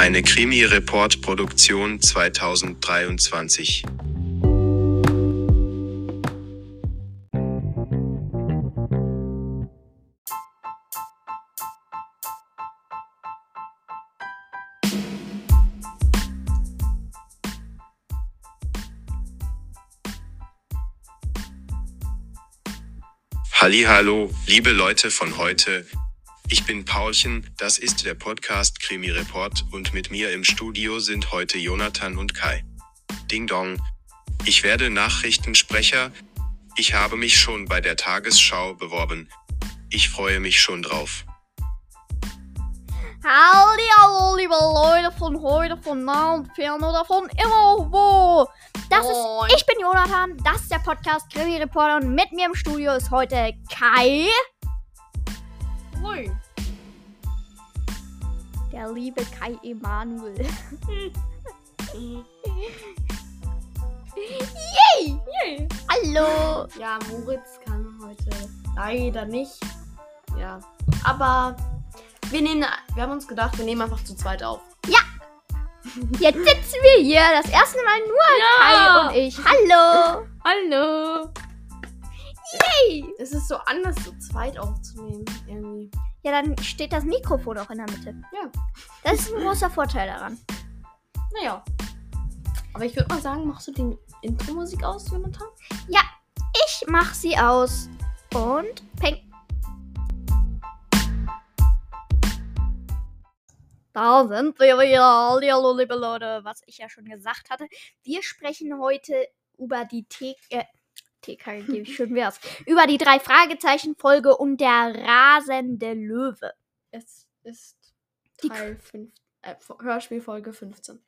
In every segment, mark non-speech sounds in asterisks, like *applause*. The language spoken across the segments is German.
Eine Krimi-Report-Produktion 2023. Hallo, liebe Leute von heute. Ich bin Paulchen, das ist der Podcast Krimi Report und mit mir im Studio sind heute Jonathan und Kai. Ding Dong. Ich werde Nachrichtensprecher. Ich habe mich schon bei der Tagesschau beworben. Ich freue mich schon drauf. Halli, hallo, liebe Leute von heute, von nah und fern oder von immer wo. Das Moin. ist, ich bin Jonathan, das ist der Podcast Krimi Reporter und mit mir im Studio ist heute Kai, Moin. Der liebe Kai Emanuel. Yay! Yay. Hallo! Ja, Moritz kann heute leider nicht. Ja. Aber wir nehmen, wir haben uns gedacht, wir nehmen einfach zu zweit auf. Jetzt sitzen wir hier, das erste Mal nur Ja. Kai und ich. Hallo! Hallo. Yay! Es ist so anders, zu zweit aufzunehmen. Irgendwie. Ja, dann steht das Mikrofon auch in der Mitte. Ja. Das ist ein großer Vorteil daran. Naja. Aber ich würde mal sagen, machst du die Intro-Musik aus, Jonathan? Ich mach sie aus und peng. Da sind wir wieder. Hallo, liebe Leute. Was ich ja schon gesagt hatte. Wir sprechen heute über die T äh, TKG, wie schön wär's. Über die drei Fragezeichen-Folge und der rasende Löwe. Es ist Die Teil 5, äh, Hörspielfolge 15.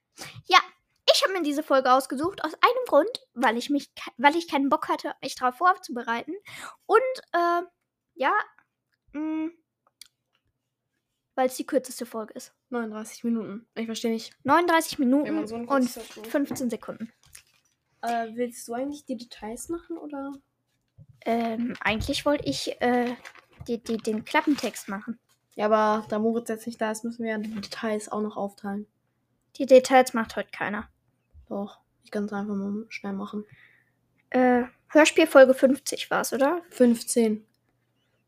Ich habe mir diese Folge ausgesucht aus einem Grund, weil ich mich, weil ich keinen Bock hatte, mich darauf vorzubereiten. Und äh, ja, mh, weil es die kürzeste Folge ist. 39 Minuten. Ich verstehe nicht. 39 Minuten so und kurzes Hörspiel- 15 Sekunden. Äh, willst du eigentlich die Details machen oder? Ähm, eigentlich wollte ich äh, die, die, den Klappentext machen. Ja, aber da Moritz jetzt nicht da ist, müssen wir ja die Details auch noch aufteilen. Die Details macht heute keiner. Doch, ich kann es einfach mal schnell machen. Äh, Hörspiel Folge 50 war es, oder? 15.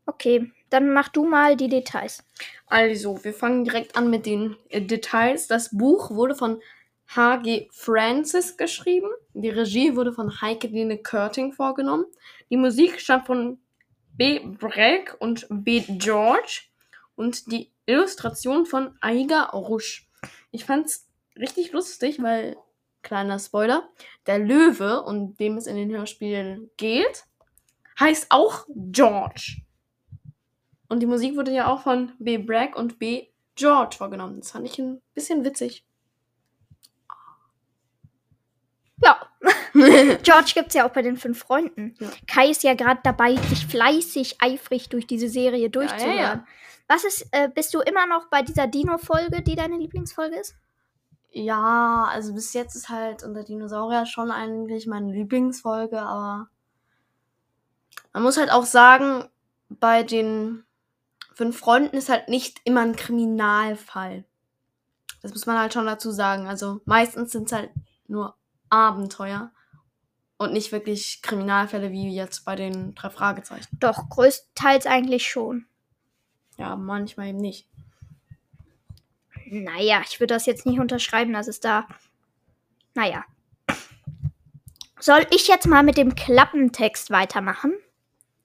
Okay, dann mach du mal die Details. Also, wir fangen direkt an mit den äh, Details. Das Buch wurde von H.G. Francis geschrieben. Die Regie wurde von Heike Dine Körting vorgenommen. Die Musik stammt von B. Breck und B. George. Und die Illustration von Aiga Rusch. Ich fand's richtig lustig, weil, kleiner Spoiler, der Löwe, um dem es in den Hörspielen geht, heißt auch George. Und die Musik wurde ja auch von B. Bragg und B. George vorgenommen. Das fand ich ein bisschen witzig. Ja, *laughs* George gibt's ja auch bei den fünf Freunden. Ja. Kai ist ja gerade dabei, sich fleißig, eifrig durch diese Serie durchzuhören. ja. Was ist, äh, bist du immer noch bei dieser Dino-Folge, die deine Lieblingsfolge ist? Ja, also bis jetzt ist halt unter Dinosaurier schon eigentlich meine Lieblingsfolge, aber man muss halt auch sagen, bei den fünf Freunden ist halt nicht immer ein Kriminalfall. Das muss man halt schon dazu sagen. Also meistens sind es halt nur Abenteuer und nicht wirklich Kriminalfälle wie jetzt bei den drei Fragezeichen. Doch, größtenteils eigentlich schon. Ja, manchmal eben nicht. Naja, ich würde das jetzt nicht unterschreiben, dass es da. Naja. Soll ich jetzt mal mit dem Klappentext weitermachen?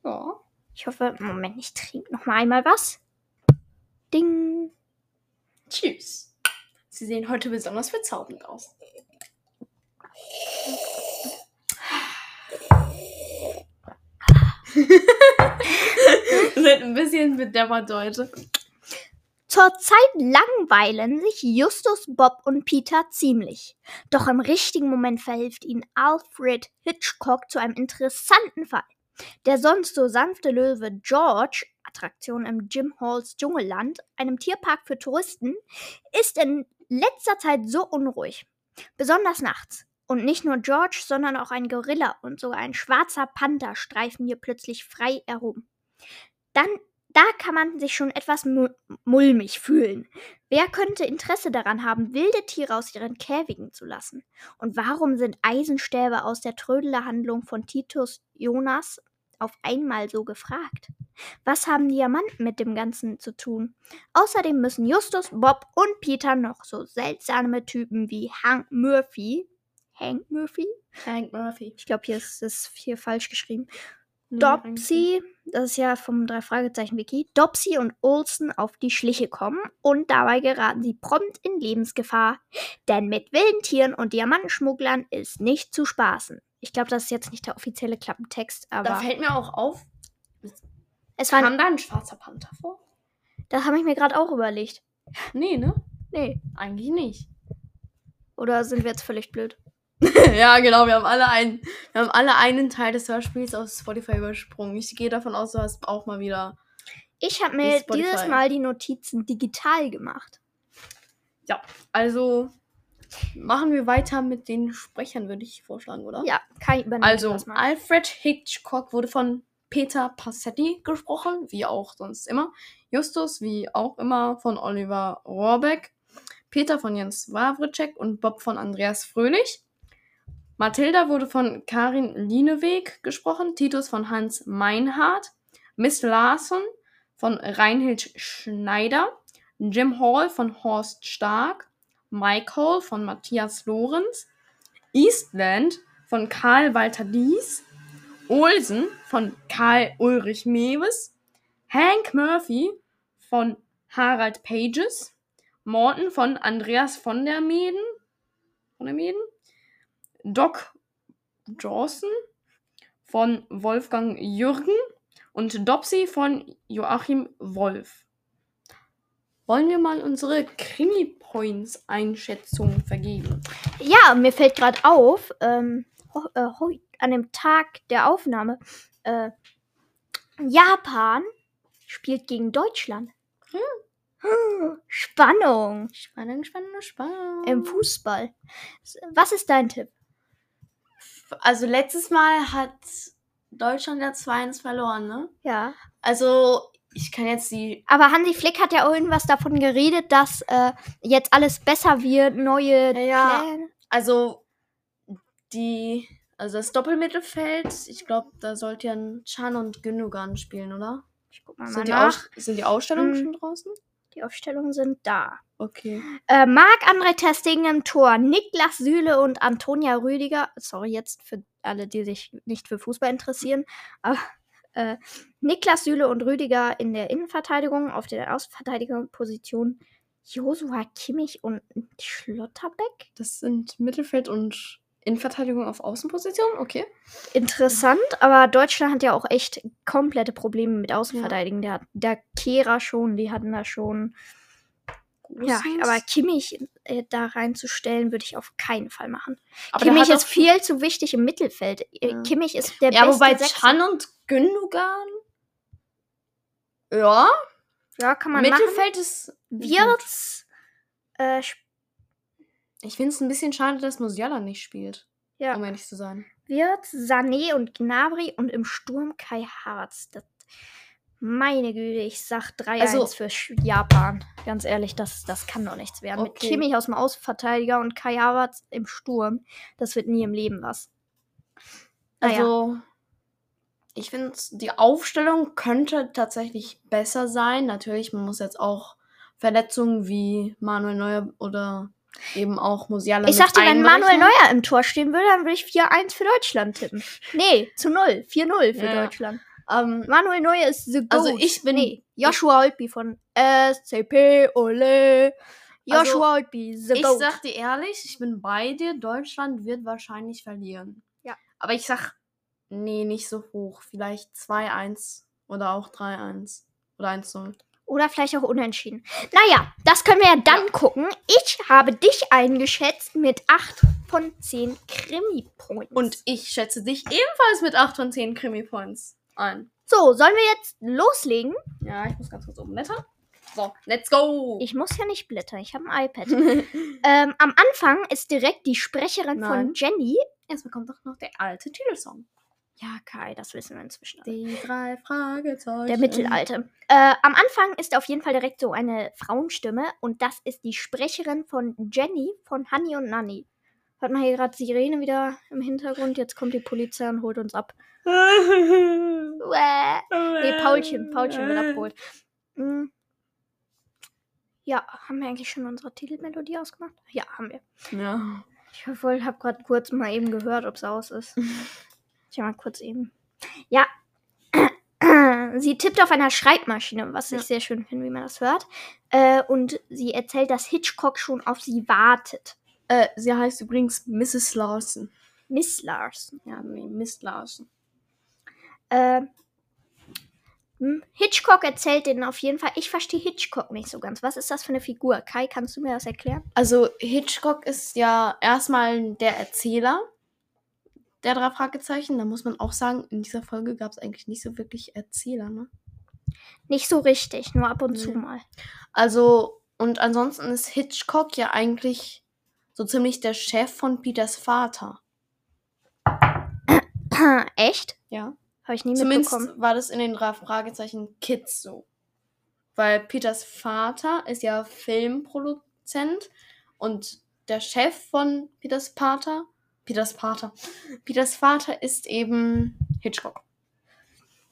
Ja. Ich hoffe, Moment, ich trinke noch mal einmal was. Ding. Tschüss. Sie sehen heute besonders bezaubernd aus. Sind ein bisschen bedeppert heute. Zurzeit langweilen sich Justus, Bob und Peter ziemlich. Doch im richtigen Moment verhilft ihnen Alfred Hitchcock zu einem interessanten Fall. Der sonst so sanfte Löwe George, Attraktion im Jim Halls Dschungelland, einem Tierpark für Touristen, ist in letzter Zeit so unruhig. Besonders nachts. Und nicht nur George, sondern auch ein Gorilla und sogar ein schwarzer Panther streifen hier plötzlich frei herum. Dann Da kann man sich schon etwas mu mulmig fühlen. Wer könnte Interesse daran haben, wilde Tiere aus ihren Käfigen zu lassen? Und warum sind Eisenstäbe aus der Trödelerhandlung von Titus Jonas auf einmal so gefragt? Was haben Diamanten mit dem Ganzen zu tun? Außerdem müssen Justus, Bob und Peter noch so seltsame Typen wie Hank Murphy. Hank Murphy? Hank Murphy. Ich glaube, hier ist es hier falsch geschrieben. Nee, eigentlich Dopsy, das ist ja vom drei Fragezeichen Wiki, Dopsy und Olsen auf die Schliche kommen und dabei geraten sie prompt in Lebensgefahr. Denn mit wilden Tieren und Diamantenschmugglern ist nicht zu spaßen. Ich glaube, das ist jetzt nicht der offizielle Klappentext, Da aber fällt mir auch auf, es war, kam da ein schwarzer Panther vor? das habe ich mir gerade auch überlegt. Nee, ne? Nee, Eigentlich nicht. oder sind wir jetzt völlig blöd? *laughs* ja, genau, wir haben alle einen, wir haben alle einen Teil des Hörspiels aus Spotify übersprungen. Ich gehe davon aus, du hast auch mal wieder. Ich habe mir Spotify. dieses Mal die Notizen digital gemacht. Ja, also machen wir weiter mit den Sprechern, würde ich vorschlagen, oder? Ja, Kai übernimmt Also, das mal. Alfred Hitchcock wurde von Peter Passetti gesprochen, wie auch sonst immer. Justus, wie auch immer, von Oliver Rohrbeck. Peter von Jens Wawritschek und Bob von Andreas Fröhlich. Mathilda wurde von Karin Lieneweg gesprochen. Titus von Hans Meinhardt. Miss Larson von Reinhild Schneider. Jim Hall von Horst Stark. Mike Hall von Matthias Lorenz. Eastland von Karl Walter Dies. Olsen von Karl Ulrich Mewes. Hank Murphy von Harald Pages. Morton von Andreas von der Meden. Von der Meden. Doc Dawson von Wolfgang Jürgen. Und Dopsy von Joachim Wolf. Wollen wir mal unsere Krimi-Points-Einschätzung vergeben? Ja, mir fällt gerade auf, ähm, äh, an dem Tag der Aufnahme, äh, Japan spielt gegen Deutschland. Hm, *gasps* Spannung Spannend, spannend, spannend. im Fußball. Was ist dein Tipp? Also letztes Mal hat Deutschland ja 2-1 verloren, ne? Ja. Also ich kann jetzt die. Aber Hansi Flick hat ja irgendwas davon geredet, dass äh, jetzt alles besser wird, neue Ja. Pläne. Also die. Also das Doppelmittelfeld, ich glaube, da sollte ja Chan und Gündogan spielen, oder? Ich guck mal, mal Sind die, nach. Aus sind die Ausstellungen Hm. schon draußen? Die Aufstellungen sind da. Okay. Äh, Marc-André Testing im Tor, Niklas Süle und Antonia Rüdiger. Sorry jetzt für alle, die sich nicht für Fußball interessieren. Aber, *laughs* äh, Niklas Süle und Rüdiger in der Innenverteidigung, auf der Außenverteidigerposition Josua Kimmich und Schlotterbeck. Das sind Mittelfeld und Innenverteidigung auf Außenposition, okay. Interessant, aber Deutschland hat ja auch echt komplette Probleme mit Außenverteidigen. Der, hat- der Kehrer schon, die hatten da schon. Ja, Großes. aber Kimmich äh, da reinzustellen, würde ich auf keinen Fall machen. aber Kimmich ist viel zu wichtig im Mittelfeld. Äh, Ja. Kimmich ist der Ja, beste wobei Sechser. Chan und Gündogan. Ja, Ja, kann man machen. Mittelfeld ist. Wirtz. Äh, Ich finde es ein bisschen schade, dass Musiala nicht spielt. ja, Um ehrlich zu sein. Wirtz, Sané und Gnabry und im Sturm Kai Havertz. Das, meine Güte, ich sag 3-1 Also- für Japan. Ganz ehrlich, das, das kann doch nichts werden. Mit Okay. Kimmich aus dem Außenverteidiger und Kai Havertz im Sturm. Das wird nie im Leben was. Naja. Also, ich finde, die Aufstellung könnte tatsächlich besser sein. Natürlich, man muss jetzt auch Verletzungen wie Manuel Neuer oder eben auch Musiala Ich mit sagte, wenn Manuel. Neuer im Tor stehen würde, dann würde ich 4-1 für Deutschland tippen. Nee, zu 0. 4-0 für Ja. Deutschland. Ähm, Manuel Neuer ist the goat. Also ich bin- Nee, Joshua Holtby von SCP, ole. Joshua Holtby, the ich goat. sag dir ehrlich, ich bin bei dir. Deutschland wird wahrscheinlich verlieren. Ja. Aber ich sag, nee, nicht so hoch. Vielleicht 2-1 oder auch 3-1 oder 1-0. Oder vielleicht auch unentschieden. Naja, das können wir ja dann gucken. Ich habe dich eingeschätzt mit 8 von 10 Krimi-Points. Und ich schätze dich ebenfalls mit 8 von 10 Krimi-Points ein. so, sollen wir jetzt loslegen? Ja, ich muss ganz kurz oben blättern. So, let's go! Ich muss ja nicht blättern, ich habe ein iPad. *laughs* ähm, am Anfang ist direkt die Sprecherin von Nein. Jenny. Erstmal kommt doch noch der alte Titelsong. Ja, Kai, das wissen wir inzwischen. alle. Die drei Fragezeichen. Der Mittelalte. Äh, am Anfang ist auf jeden Fall direkt so eine Frauenstimme und das ist die Sprecherin von Jenny von Honey und Nanny. Hört man hier gerade Sirene wieder im Hintergrund? Jetzt kommt die Polizei und holt uns ab. *laughs* Uäh. Nee, Paulchen. Paulchen wird abgeholt. Hm. Ja, haben wir eigentlich schon unsere Titelmelodie ausgemacht? Ja, haben wir. Ja. Ich habe gerade kurz mal eben gehört, ob es aus ist. *laughs* Ich mal kurz eben. Ja. *clears throat* Sie tippt auf einer Schreibmaschine, was Ja. ich sehr schön finde, wie man das hört. Äh, und sie erzählt, dass Hitchcock schon auf sie wartet. Äh, sie heißt übrigens Mrs. Larson. Miss Larson. Ja, nee, Miss Larson. Äh, hm, Hitchcock erzählt denen auf jeden Fall. Ich verstehe Hitchcock nicht so ganz. Was ist das für eine Figur? Kai, kannst du mir das erklären? Also Hitchcock ist ja erstmal der Erzähler der drei Fragezeichen. Da muss man auch sagen, in dieser Folge gab es eigentlich nicht so wirklich Erzähler, ne? Nicht so richtig, nur ab und zu Nee. mal. Also, und ansonsten ist Hitchcock ja eigentlich so ziemlich der Chef von Peters Vater. *clears throat* Echt? Ja. Habe ich nie Zumindest mitbekommen. war das in den drei Fragezeichen Kids so. Weil Peters Vater ist ja Filmproduzent und der Chef von Peters Vater, Peters Vater, Peters Vater ist eben Hitchcock.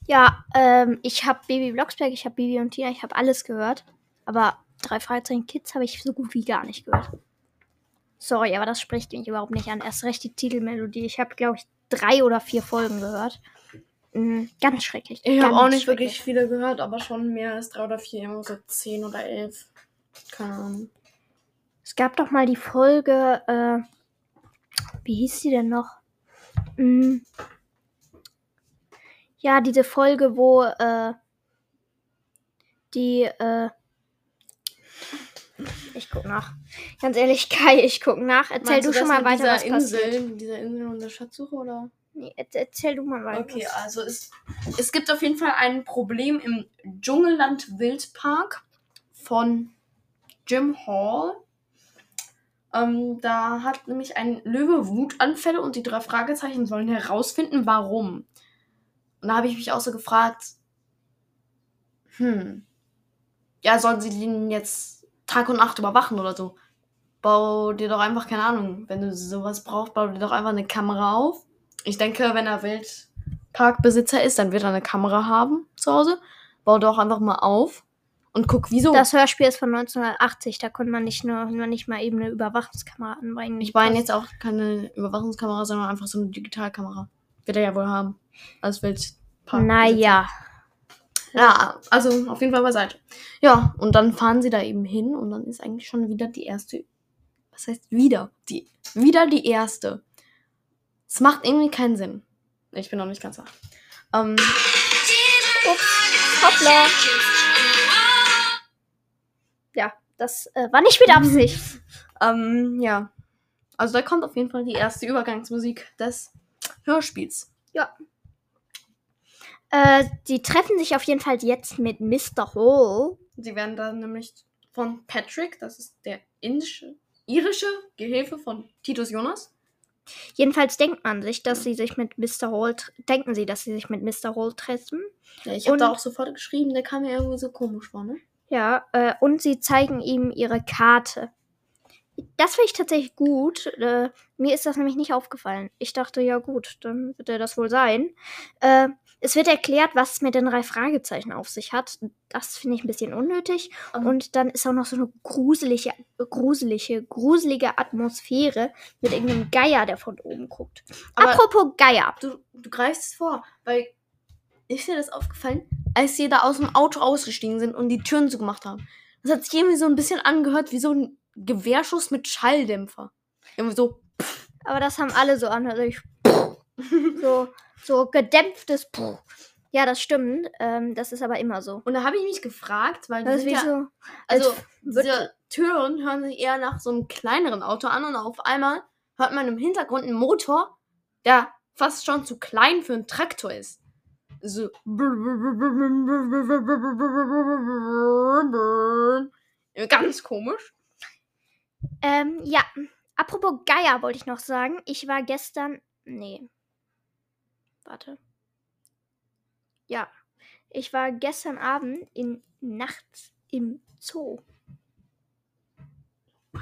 Ja, ähm, ich habe Baby Blocksberg, ich habe Bibi und Tina, ich habe alles gehört. Aber drei Fragezeichen Kids habe ich so gut wie gar nicht gehört. Sorry, aber das spricht mich überhaupt nicht an. Erst recht die Titelmelodie. Ich habe, glaube ich, drei oder vier Folgen gehört. Mhm, ganz schrecklich. Ich habe auch nicht wirklich viele gehört, aber schon mehr als drei oder vier, irgendwo so zehn oder elf. Keine Ahnung. Es gab doch mal die Folge, äh, wie hieß die denn noch? Mm. Ja, diese Folge, wo äh, die, äh, ich guck nach. Ganz ehrlich, Kai, ich guck nach. Erzähl Meinst du schon mal weiter, was dieser passiert. Insel, mit dieser Insel und der Schatzsuche oder? Nee, erz- erzähl du mal weiter. Okay, also es, es gibt auf jeden Fall ein Problem im Dschungelland Wildpark von Jim Hall. Ähm, da hat nämlich ein Löwe Wutanfälle und die drei Fragezeichen sollen herausfinden, warum. Und da habe ich mich auch so gefragt, hm, ja, sollen sie den jetzt Tag und Nacht überwachen oder so? Bau dir doch einfach, keine Ahnung, wenn du sowas brauchst, bau dir doch einfach eine Kamera auf. Ich denke, wenn er Wildparkbesitzer ist, dann wird er eine Kamera haben zu Hause. Bau doch einfach mal auf und guck, wieso. Das Hörspiel ist von 1980, da konnte man nicht nur, nur nicht mal eben eine Überwachungskamera anbringen. ich meine jetzt auch keine Überwachungskamera, sondern einfach so eine Digitalkamera. Wird er ja wohl haben. Als Wildpark. Naja. Ja, also auf jeden Fall beiseite. Ja, und dann fahren sie da eben hin und dann ist eigentlich schon wieder die erste. Was heißt wieder? Die, wieder die erste. Es macht irgendwie keinen Sinn. Ich bin noch nicht ganz wach. Ähm, Hoppla. Ja, das äh, war nicht mit Absicht. *laughs* ähm, ja. Also da kommt auf jeden Fall die erste Übergangsmusik des Hörspiels. Äh, die treffen sich auf jeden Fall jetzt mit Mr. Hall. Sie werden dann nämlich von Patrick, das ist der indische, irische Gehilfe von Titus Jonas. Jedenfalls denkt man sich, dass sie sich mit Mr. Hall, denken sie, dass sie sich mit Mr. Hall treffen. Ja, ich habe da auch sofort geschrieben, der kam mir irgendwie so komisch vor, ne? Ja, äh, und sie zeigen ihm ihre Karte. Das finde ich tatsächlich gut. Äh, mir ist das nämlich nicht aufgefallen. Ich dachte, ja gut, dann wird er das wohl sein. Äh, es wird erklärt, was es mit den drei Fragezeichen auf sich hat. Das finde ich ein bisschen unnötig. Ähm. Und dann ist auch noch so eine gruselige, gruselige, gruselige Atmosphäre mit irgendeinem Geier, der von oben guckt. Aber- Apropos Geier. Du, du greifst es vor, weil ist dir das aufgefallen, als sie da aus dem Auto ausgestiegen sind und die Türen zugemacht haben? Das hat sich irgendwie so ein bisschen angehört wie so ein Gewehrschuss mit Schalldämpfer. Irgendwie so. Aber das haben alle so an. Also ich, *laughs* so, so gedämpftes. Puh. Ja, das stimmt. Ähm, das ist aber immer so. Und da habe ich mich gefragt, weil Das sind ja, so. also diese Türen hören sich eher nach so einem kleineren Auto an und auf einmal hört man im Hintergrund einen Motor, der fast schon zu klein für einen Traktor ist. So. Ganz komisch. Ähm, ja. Apropos Geier wollte ich noch sagen. Ich war gestern. Nee. Warte. Ja. Ich war gestern Abend in nachts im Zoo. Wow.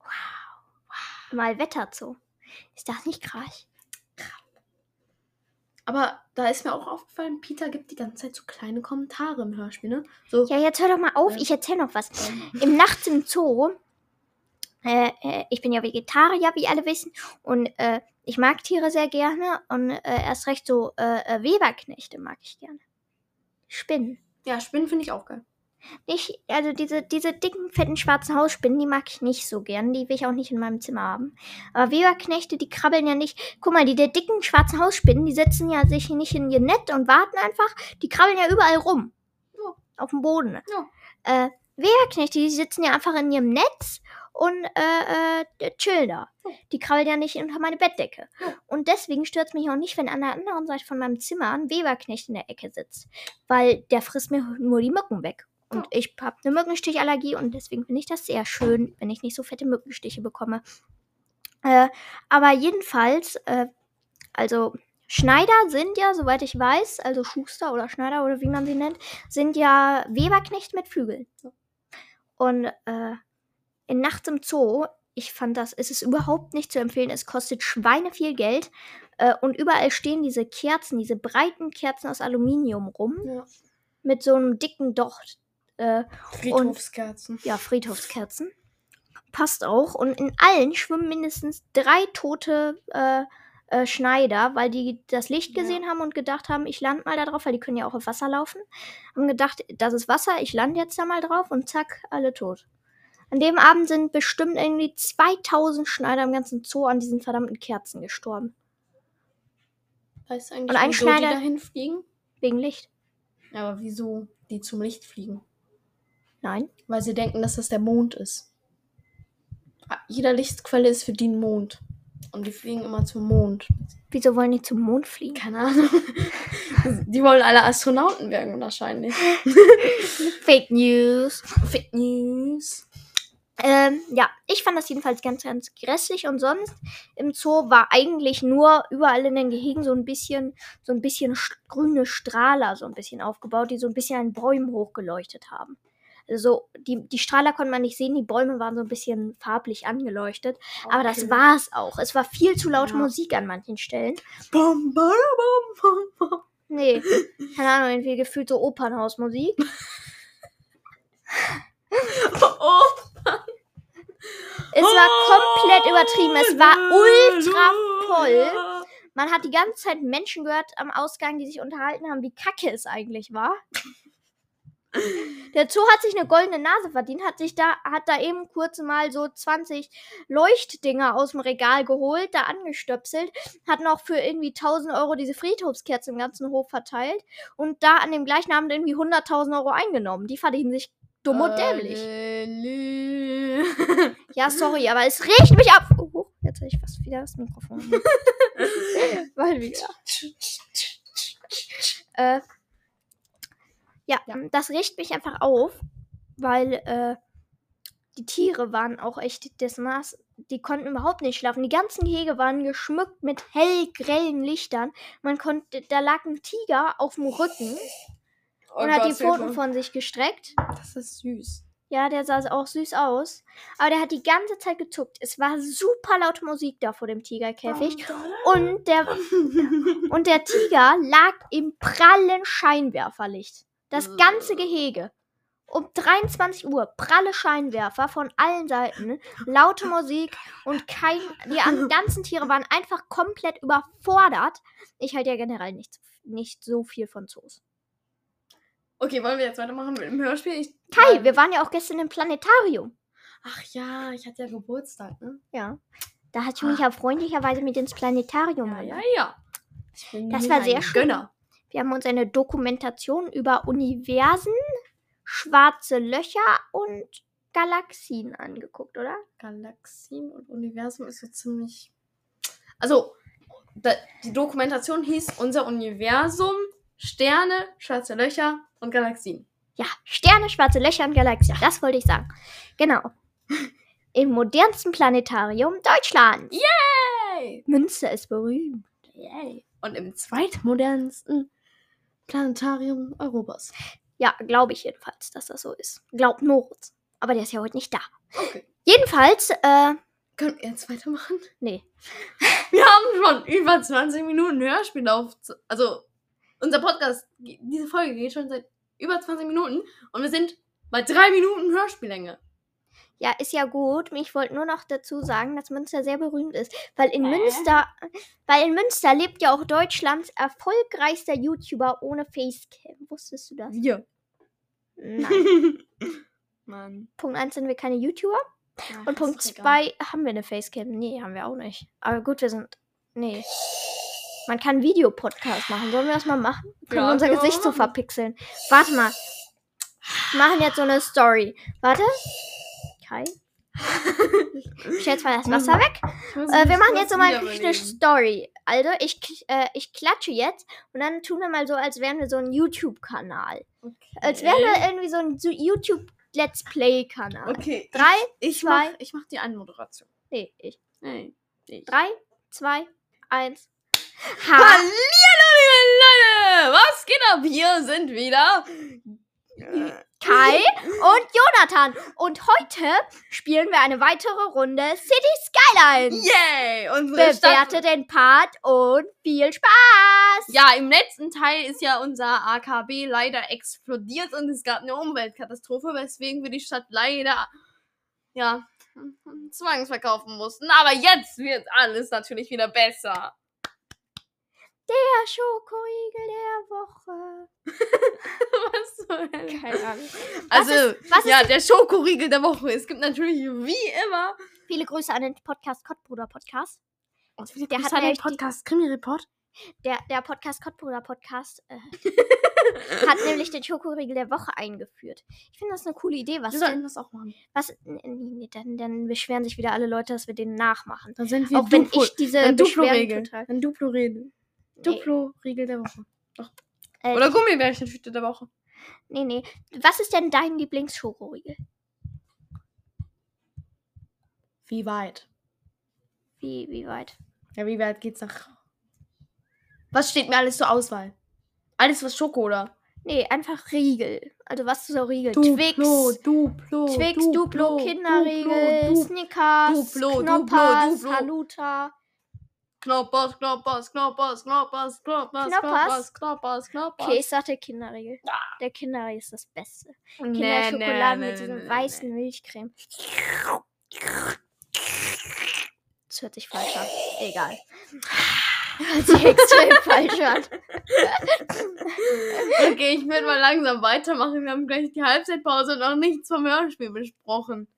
Wow. Mal Wetterzoo. Ist das nicht krass? Aber da ist mir auch aufgefallen, Peter gibt die ganze Zeit so kleine Kommentare im Hörspiel, ne? So, Ja, jetzt hör doch mal auf, Ja. ich erzähl noch was. ähm, Im Nachts im Zoo, äh, äh, ich bin ja Vegetarier, wie alle wissen, und äh, ich mag Tiere sehr gerne und äh, erst recht so äh, äh, Weberknechte mag ich gerne. Spinnen. ja, Spinnen finde ich auch geil. Nicht, also diese, diese dicken, fetten, schwarzen Hausspinnen, die mag ich nicht so gern. Die will ich auch nicht in meinem Zimmer haben. Aber Weberknechte, die krabbeln ja nicht. Guck mal, die der dicken, schwarzen Hausspinnen, die setzen ja sich nicht in ihr Nett und warten einfach. Die krabbeln ja überall rum. Ja. Auf dem Boden. Ja. Äh, Weberknechte, die sitzen ja einfach in ihrem Netz und äh, äh, chillen da. Ja. Die krabbeln ja nicht unter meine Bettdecke. Ja. Und deswegen stört es mich auch nicht, wenn an der anderen Seite von meinem Zimmer ein Weberknecht in der Ecke sitzt. Weil der frisst mir nur die Mücken weg. Und Ja. ich habe eine Mückenstichallergie und deswegen finde ich das sehr schön, wenn ich nicht so fette Mückenstiche bekomme. Äh, aber jedenfalls, äh, also Schneider sind ja, soweit ich weiß, also Schuster oder Schneider oder wie man sie nennt, sind ja Weberknecht mit Flügeln. Und äh, in Nachts im Zoo, ich fand das, es ist überhaupt nicht zu empfehlen. Es kostet Schweine viel Geld. Äh, und überall stehen diese Kerzen, diese breiten Kerzen aus Aluminium rum, Ja. mit so einem dicken Docht. Äh, Friedhofskerzen. ja, Friedhofskerzen. Passt auch. Und in allen schwimmen mindestens drei tote äh, äh, Schneider, weil die das Licht Ja. gesehen haben und gedacht haben, ich lande mal da drauf, weil die können ja auch auf Wasser laufen. Haben gedacht, das ist Wasser, ich lande jetzt da mal drauf und zack, alle tot. An dem Abend sind bestimmt irgendwie 2000 Schneider im ganzen Zoo an diesen verdammten Kerzen gestorben. Weißt du eigentlich, Und ein wieso Schneider- die dahin fliegen? Wegen Licht. Ja, aber wieso die zum Licht fliegen? Nein. Weil sie denken, dass das der Mond ist. Ah, Jeder Lichtquelle ist für die ein Mond. Und die fliegen immer zum Mond. Wieso wollen die zum Mond fliegen? Keine Ahnung. *laughs* Die wollen alle Astronauten werden wahrscheinlich. *laughs* Fake News. Fake News. Ähm, ja, ich fand das jedenfalls ganz, ganz grässlich und sonst im Zoo war eigentlich nur überall in den Gehegen so ein bisschen, so ein bisschen sch- grüne Strahler so ein bisschen aufgebaut, die so ein bisschen an Bäumen hochgeleuchtet haben. Also die, die Strahler konnte man nicht sehen, die Bäume waren so ein bisschen farblich angeleuchtet. Aber das Okay. war es auch. Es war viel zu laute Ja. Musik an manchen Stellen. Bam, bam, bam, bam, bam. Nee, keine Ahnung, irgendwie gefühlt so Opernhausmusik. *laughs* Oh, Es war komplett übertrieben. Es war ultra voll. Man hat die ganze Zeit Menschen gehört am Ausgang, die sich unterhalten haben, wie kacke es eigentlich war. Der Zoo hat sich eine goldene Nase verdient, hat sich da, hat da eben kurz mal so 20 Leuchtdinger aus dem Regal geholt, da angestöpselt, hat noch für irgendwie 1000 Euro diese Friedhofskerze im ganzen Hof verteilt und da an dem gleichen Abend irgendwie 100.000 Euro eingenommen. Die verdienen sich dumm und dämlich. Ja, sorry, aber es riecht mich ab. Oh, jetzt habe ich fast wieder das Mikrofon. *laughs* Weil wieder. Äh, ja, Ja. das riecht mich einfach auf, weil äh, die Tiere waren auch echt das Maß. Die konnten überhaupt nicht schlafen. Die ganzen Gehege waren geschmückt mit hellgrellen Lichtern. Man konnte, da lag ein Tiger auf dem Rücken Oh und hat die Pfoten Hilfe. von sich gestreckt. Das ist süß. Ja, der sah auch süß aus. Aber der hat die ganze Zeit gezuckt. Es war super laute Musik da vor dem Tigerkäfig. Und der, *laughs* und der Tiger lag im prallen Scheinwerferlicht. Das ganze Gehege. Um 23 Uhr pralle Scheinwerfer von allen Seiten, laute Musik und kein. Die an- *laughs* ganzen Tiere waren einfach komplett überfordert. Ich halte ja generell nicht, nicht so viel von Zoos. Okay, wollen wir jetzt weitermachen mit dem Hörspiel? Ich, Kai, wir waren ja auch gestern im Planetarium. Ach ja, ich hatte ja Geburtstag, ne? Ja. Da hat ich mich ja freundlicherweise mit ins Planetarium Ja, ja, ja. Ich bin Das war sehr schön. Gönner. Wir haben uns eine Dokumentation über Universen, schwarze Löcher und Galaxien angeguckt, oder? Galaxien und Universum ist so ziemlich. Also, die Dokumentation hieß Unser Universum, Sterne, schwarze Löcher und Galaxien. Ja, Sterne, schwarze Löcher und Galaxien. Das wollte ich sagen. Genau. *laughs* Im modernsten Planetarium Deutschlands. Yay! Münster ist berühmt. Yay! und im zweitmodernsten Planetarium Europas. Ja, glaube ich jedenfalls, dass das so ist. Glaubt Moritz. Aber der ist ja heute nicht da. Okay. Jedenfalls, äh, Können wir jetzt weitermachen? nee. *laughs* Wir haben schon über 20 Minuten Hörspiel auf. Also, unser Podcast, diese Folge geht schon seit über 20 Minuten und wir sind bei drei Minuten Hörspiellänge. Ja, ist ja gut. Ich wollte nur noch dazu sagen, dass Münster sehr berühmt ist. Weil in Äh? Münster, weil in Münster lebt ja auch Deutschlands erfolgreichster YouTuber ohne Facecam. Wusstest du das? Wir. Nein. *laughs* Mann. Punkt 1 sind wir keine YouTuber. Ach, Und Punkt ist doch egal. 2 haben wir eine Facecam. Nee, haben wir auch nicht. Aber gut, wir sind. Nee. Man kann Videopodcast machen. Sollen wir das mal machen? Können Ja, wir unser wir Gesicht so verpixeln. Warte mal. Wir machen jetzt so eine Story. Warte. Kai. *laughs* Ich jetzt mal das Wasser weg. Ich muss Äh, wir machen jetzt so mal eine. Story. Also, ich, äh, ich klatsche jetzt und dann tun wir mal so, als wären wir so ein YouTube-Kanal. Okay. Als wären wir irgendwie so ein YouTube-Let's Play-Kanal. Okay. Drei, Ich zwei- mach, ich mach die Anmoderation. Nee, ich. Nee. Ich. Drei, zwei, eins. Ha! Hallihallo, liebe Leute! Was geht ab? Hier sind wieder Kai und Jonathan. Und heute spielen wir eine weitere Runde City Skylines. Yay! Unsere Stadt. Bewerte den Part und viel Spaß. Ja, im letzten Teil ist ja unser AKB leider explodiert und es gab eine Umweltkatastrophe, weswegen wir die Stadt leider ja zwangsverkaufen mussten. Aber jetzt wird alles natürlich wieder besser. Der Schokoriegel der Woche. *laughs* Was Hölle? Keine Ahnung. Also, was ist ja, der Schokoriegel der Woche. Es gibt natürlich wie immer. Viele Grüße an den Podcast Kottbruder Podcast. Und viele Der Grüße hat an den Podcast Krimi Report. Der, der Podcast Kottbruder Podcast äh, *laughs* hat nämlich den Schokoriegel der Woche eingeführt. Ich finde das eine coole Idee. Was Wir sollten denn? das auch machen. Was? Nee, dann, dann beschweren sich wieder alle Leute, dass wir den nachmachen. Dann sind wir Auch wenn Duplo, ich diese Beschwerden Duplo-Regel. total. Duplo-Regel. Nee, Duplo-Regel der Woche. äh, Oder Gummibärchen-Tüte der Woche. nee, nee. Was ist denn dein Lieblingsschokoriegel? Wie weit? Wie, wie weit? Ja, wie weit geht's nach. Was steht mir alles zur Auswahl? Alles was Schoko oder? Nee, einfach Riegel. Also was ist so Riegel? Twix, Duplo, Twix, Duplo, Kinderriegel, Duplo, Snickers, Duplo, Duplo, Knoppers, Duplo. Hanuta. Knoppers, Knoppers, Knoppers, Knoppers, Knoppers, Knoppers? Knoppers, Knoppers, Knoppers. Okay, ich sagte Kinderriegel. Ah. Der Kinderriegel ist das Beste. Kinderschokolade mit diesem weißen Milchcreme. Das hört sich falsch an. Egal. *laughs* Hört sich extrem falsch an. *laughs* Okay, ich würde mal langsam weitermachen. Wir haben gleich die Halbzeitpause und noch nichts vom Hörspiel besprochen.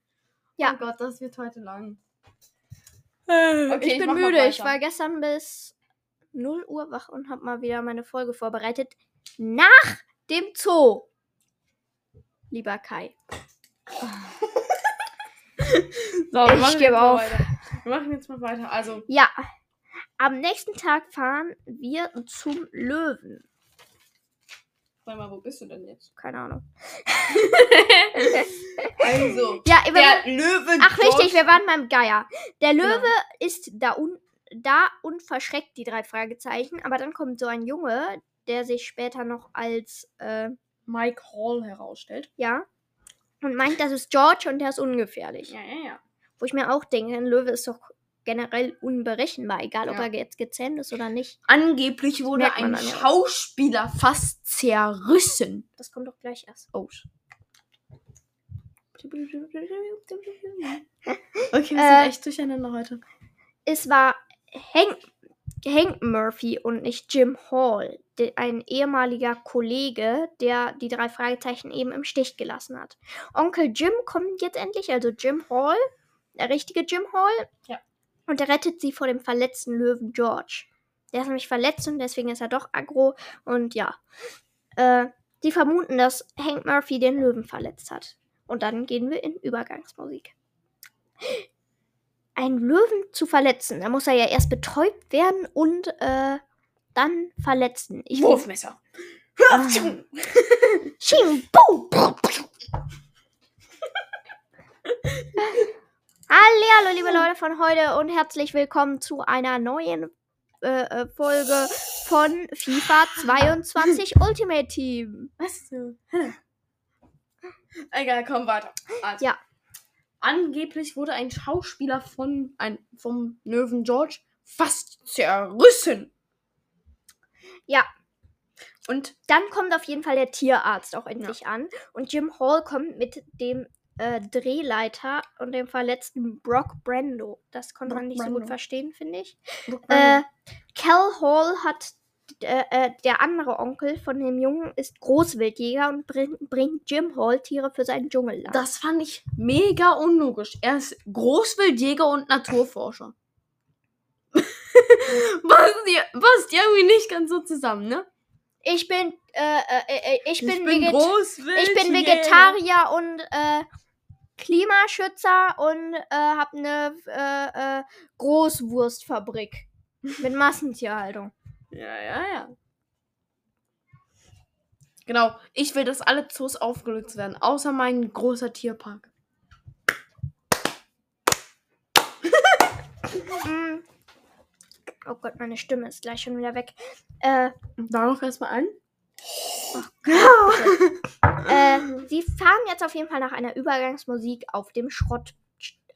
Ja. Oh Gott, das wird heute lang. Okay, Okay, ich bin mal müde. Ich war gestern bis 0 Uhr wach und habe mal wieder meine Folge vorbereitet. Nach dem Zoo. Lieber Kai. *laughs* So, wir Ich machen gebe jetzt mal auf. Weiter. Wir machen jetzt mal weiter. Also, Ja. Am nächsten Tag fahren wir zum Löwen. Sag mal, wo bist du denn jetzt? Keine Ahnung. *laughs* Also, Ja, der Löwe. Ach, richtig, wir waren beim Geier. Der Genau. Löwe ist da, un da und verschreckt die drei Fragezeichen. Aber dann kommt so ein Junge, der sich später noch als, äh, Mike Hall herausstellt. ja, und meint, das ist George und der ist ungefährlich. Ja, ja, ja. Wo ich mir auch denke, ein Löwe ist doch generell unberechenbar, egal ob Ja. er jetzt gezähmt ist oder nicht. Angeblich wurde ein. Schauspieler fast zerrissen. Das kommt doch gleich erst. Oh. *laughs* Okay, wir Äh, sind echt durcheinander heute. Es war Hank, Hank Murphy und nicht Jim Hall, ein ehemaliger Kollege, der die drei Fragezeichen eben im Stich gelassen hat. Onkel Jim kommt jetzt endlich, also Jim Hall, der richtige Jim Hall, Ja. Und er rettet sie vor dem verletzten Löwen George. Der ist nämlich verletzt und deswegen ist er doch aggro und ja. Äh, die vermuten, dass Hank Murphy den Löwen verletzt hat. Und dann gehen wir in Übergangsmusik einen Löwen zu verletzen, da muss er ja erst betäubt werden und äh, dann verletzen. Ich Wurfmesser. Ah. *laughs* Sching, bu. *laughs* Hallo, liebe Leute von heute und herzlich willkommen zu einer neuen äh, äh, Folge von FIFA 22 *laughs* Ultimate Team. Was? Egal, komm weiter. Also, Ja. Angeblich wurde ein Schauspieler von ein, vom Löwen George fast zerrissen. Ja. Und Dann kommt auf jeden Fall der Tierarzt auch endlich an. Und Jim Hall kommt mit dem äh, Drehleiter und dem verletzten Brock Brando. Das konnte man Brock nicht so gut Brando. verstehen, finde ich. Äh, Cal Hall hat äh, äh, der andere Onkel von dem Jungen ist Großwildjäger und bring, bringt Jim Hall Tiere für seinen Dschungelland. das fand ich mega unlogisch. Er ist Großwildjäger und Naturforscher. passt, dir, passt irgendwie nicht ganz so zusammen, ne? Ich bin, äh, äh, äh, ich bin, Veget Großwildjäger. ich bin Vegetarier und äh, Klimaschützer und äh, habe eine äh, äh, Großwurstfabrik mit Massentierhaltung. Ja, ja, ja. Genau, ich will, dass alle Zoos aufgelöst werden, außer mein großer Tierpark. *laughs* Mm. Oh Gott, meine Stimme ist gleich schon wieder weg. Äh, Da noch erstmal ein. *laughs* äh, *laughs* sie fahren jetzt auf jeden Fall nach einer Übergangsmusik auf dem Schrott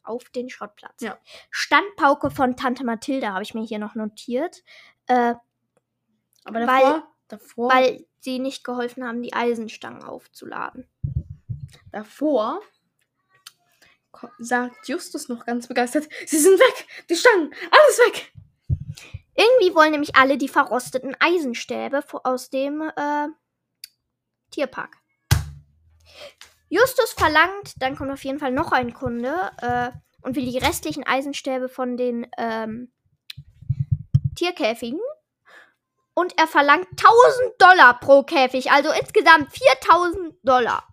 auf den Schrottplatz. Ja. Standpauke von Tante Mathilda habe ich mir hier noch notiert, äh, Aber Weil- davor, davor, weil sie nicht geholfen haben, die Eisenstangen aufzuladen. davor sagt Justus noch ganz begeistert, sie sind weg, die Stangen, alles weg. Irgendwie wollen nämlich alle die verrosteten Eisenstäbe aus dem äh, Tierpark. Justus verlangt, dann kommt auf jeden Fall noch ein Kunde äh, und will die restlichen Eisenstäbe von den ähm, Tierkäfigen. Und er verlangt 1000 Dollar pro Käfig, also insgesamt 4000 Dollar.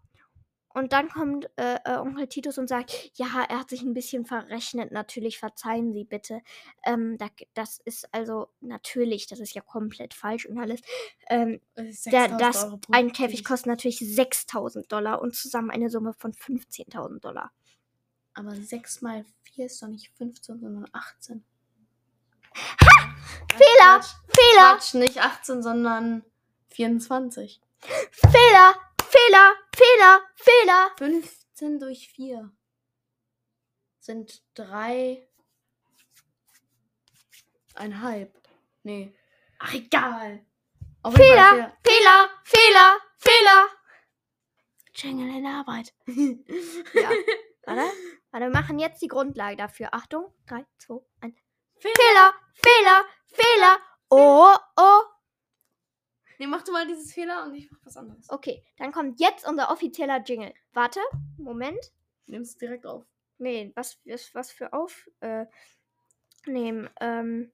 Und dann kommt äh, äh, Onkel Titus und sagt, ja, er hat sich ein bisschen verrechnet, natürlich, verzeihen Sie bitte. Ähm, da, das ist also natürlich, das ist ja komplett falsch und alles. Ähm, der, das, ein Käfig kostet natürlich 6000 Dollar und zusammen eine Summe von 15.000 Dollar. Aber 6 mal 4 ist doch nicht 15, sondern 18. Fehler! Quatsch, Fehler! Quatsch, nicht 18, sondern 24. Fehler! Fehler! Fehler! Fehler! 15 durch 4 sind 3. Einhalb. Nee. Ach, egal. Fall Fehler! Fehler! Fehler! Fehler! Jingle in Arbeit. *laughs* Ja. *laughs* Warte, warte, wir machen jetzt die Grundlage dafür. Achtung, 3, 2, 1. Fehler. Fehler! Fehler! Fehler! Oh, oh. Nee, mach du mal dieses Fehler und ich mach was anderes. Okay, dann kommt jetzt unser offizieller Jingle. Warte, Moment. Nimm's direkt auf. Nee, was, was, was für auf? Äh, nehmen. Ähm,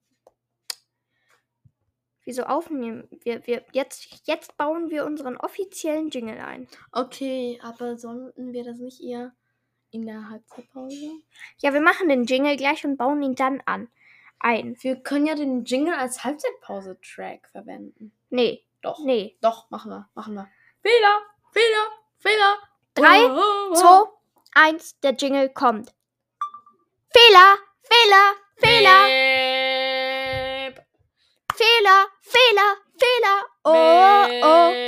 wieso aufnehmen? Wir, wir, jetzt, jetzt bauen wir unseren offiziellen Jingle ein. Okay, aber sollten wir das nicht eher in der Halbzeitpause? Ja, wir machen den Jingle gleich und bauen ihn dann an. Ein. Wir können ja den Jingle als Halbzeitpause-Track verwenden. Nee, Doch. nee. Doch, machen wir, machen wir. Fehler, Fehler, Fehler. Drei, Oh, oh, oh. Zwei, eins, der Jingle kommt. Fehler, Fehler, Fehler, Meep. Fehler, Fehler, Fehler. Oh, oh. Meep.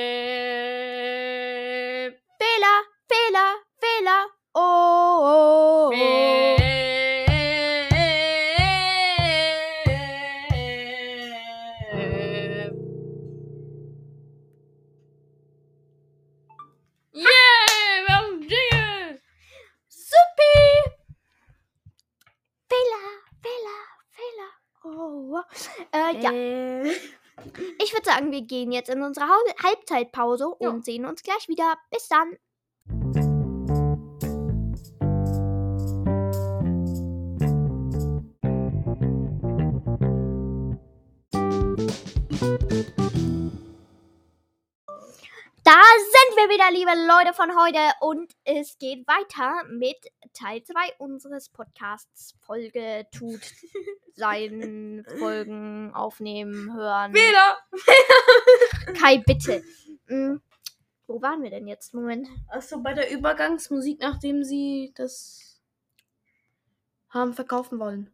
Fehler, Fehler, Fehler. Oh, oh, oh. Äh, ja. Äh. Ich würde sagen, wir gehen jetzt in unsere Halbzeitpause Ja. und sehen uns gleich wieder. Bis dann. Wieder, liebe Leute von heute. Und es geht weiter mit Teil 2 unseres Podcasts. Folge tut *laughs* sein, Folgen aufnehmen, hören. Fehler. *laughs* Kai, bitte. Hm, wo waren wir denn jetzt? Moment. Achso, bei der Übergangsmusik, nachdem sie das haben verkaufen wollen.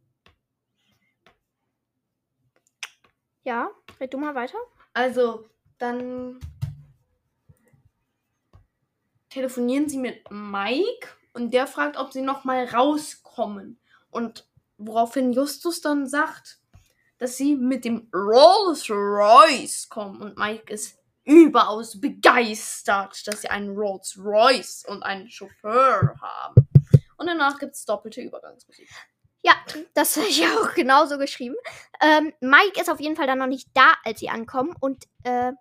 Ja, red du mal weiter. Also, dann telefonieren sie mit Mike und der fragt, ob sie noch mal rauskommen. Und woraufhin Justus dann sagt, dass sie mit dem Rolls Royce kommen. Und Mike ist überaus begeistert, dass sie einen Rolls Royce und einen Chauffeur haben. Und danach gibt es doppelte Übergangsmusik. Ja, das habe ich auch genauso geschrieben. Ähm, Mike ist auf jeden Fall dann noch nicht da, als sie ankommen. Und äh,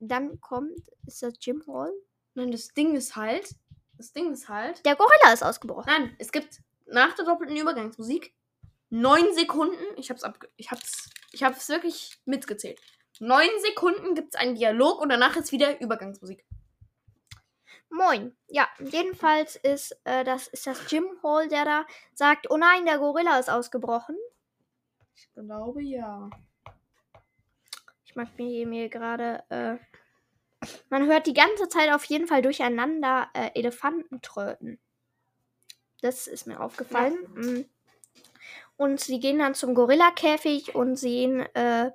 dann kommt, ist das Jim Hall? Nein, das Ding ist halt, das Ding ist halt, Der Gorilla ist ausgebrochen. nein, es gibt nach der doppelten Übergangsmusik neun Sekunden, ich hab's abge ich hab's, ich hab's wirklich mitgezählt. Neun Sekunden gibt's einen Dialog und danach ist wieder Übergangsmusik. Moin. Ja, jedenfalls ist, äh, das, ist das Jim Hall, der da sagt, oh nein, der Gorilla ist ausgebrochen. Ich glaube ja. Ich mag mir, mir gerade. Äh, man hört die ganze Zeit auf jeden Fall durcheinander äh, Elefanten tröten. Das ist mir aufgefallen. Mm. Und sie gehen dann zum Gorillakäfig und sehen, äh,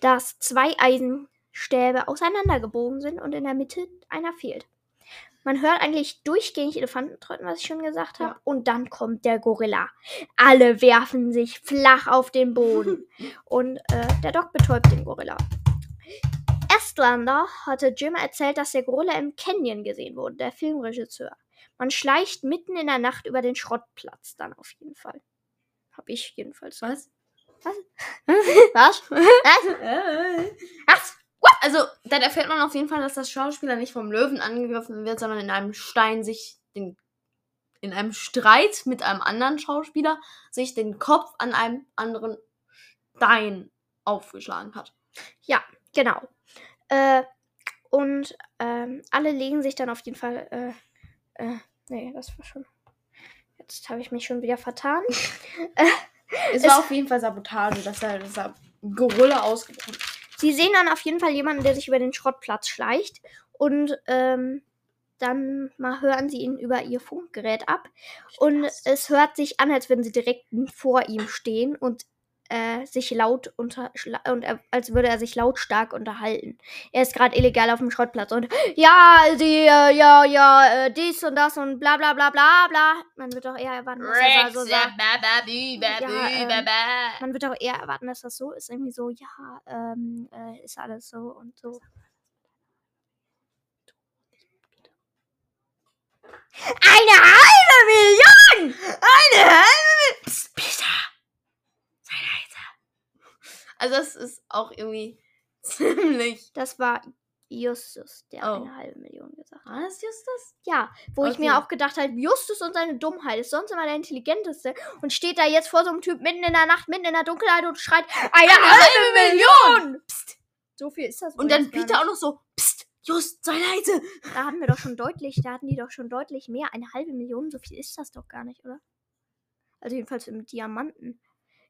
dass zwei Eisenstäbe auseinandergebogen sind und in der Mitte einer fehlt. Man hört eigentlich durchgängig Elefanten tröten, was ich schon gesagt habe. Ja. Und dann kommt der Gorilla. Alle werfen sich flach auf den Boden. *laughs* und äh, der Doc betäubt den Gorilla. Estlander hatte Jim erzählt, dass der Gorilla im Canyon gesehen wurde, der Filmregisseur. Man schleicht mitten in der Nacht über den Schrottplatz dann auf jeden Fall. Hab ich jedenfalls. Was? Was? *laughs* Was? Was? *laughs* Also, dann erfährt man auf jeden Fall, dass das Schauspieler nicht vom Löwen angegriffen wird, sondern in einem Stein sich den. In einem Streit mit einem anderen Schauspieler sich den Kopf an einem anderen Stein aufgeschlagen hat. Genau. Äh, und ähm, alle legen sich dann auf jeden Fall. Äh, äh, nee, das war schon. Jetzt habe ich mich schon wieder vertan. Es, *laughs* Es- war auf jeden Fall Sabotage, dass er, dass er Gorilla ausgebrochen ist. Sie sehen dann auf jeden Fall jemanden, der sich über den Schrottplatz schleicht. Und ähm, dann mal hören sie ihn über ihr Funkgerät ab. Und es hört sich an, als würden sie direkt vor ihm stehen und äh, sich laut unter und er, als würde er sich lautstark unterhalten. Er ist gerade illegal auf dem Schrottplatz und ja, sie, äh, ja, ja, äh, dies und das und bla bla bla bla bla. Man wird doch eher erwarten, dass er so sagt. Man wird auch eher erwarten, dass das so ist. Irgendwie so, ja, ähm, äh, ist alles so und so. Eine halbe Million! Eine halbe Million! Psst, Peter! Also, das ist auch irgendwie *laughs* ziemlich. Das war Justus, der Oh. eine halbe Million gesagt hat. War das Justus? Ja, wo ich mir Okay. auch gedacht habe, Justus und seine Dummheit ist sonst immer der Intelligenteste und steht da jetzt vor so einem Typ mitten in der Nacht, mitten in der Dunkelheit und schreit, eine, halbe Million! Psst. So viel ist das Und dann Peter auch noch so, psst, Just, sei leise. Da hatten wir doch schon deutlich, da hatten die doch schon deutlich mehr. Eine halbe Million, so viel ist das doch gar nicht, oder? Also jedenfalls im Diamanten.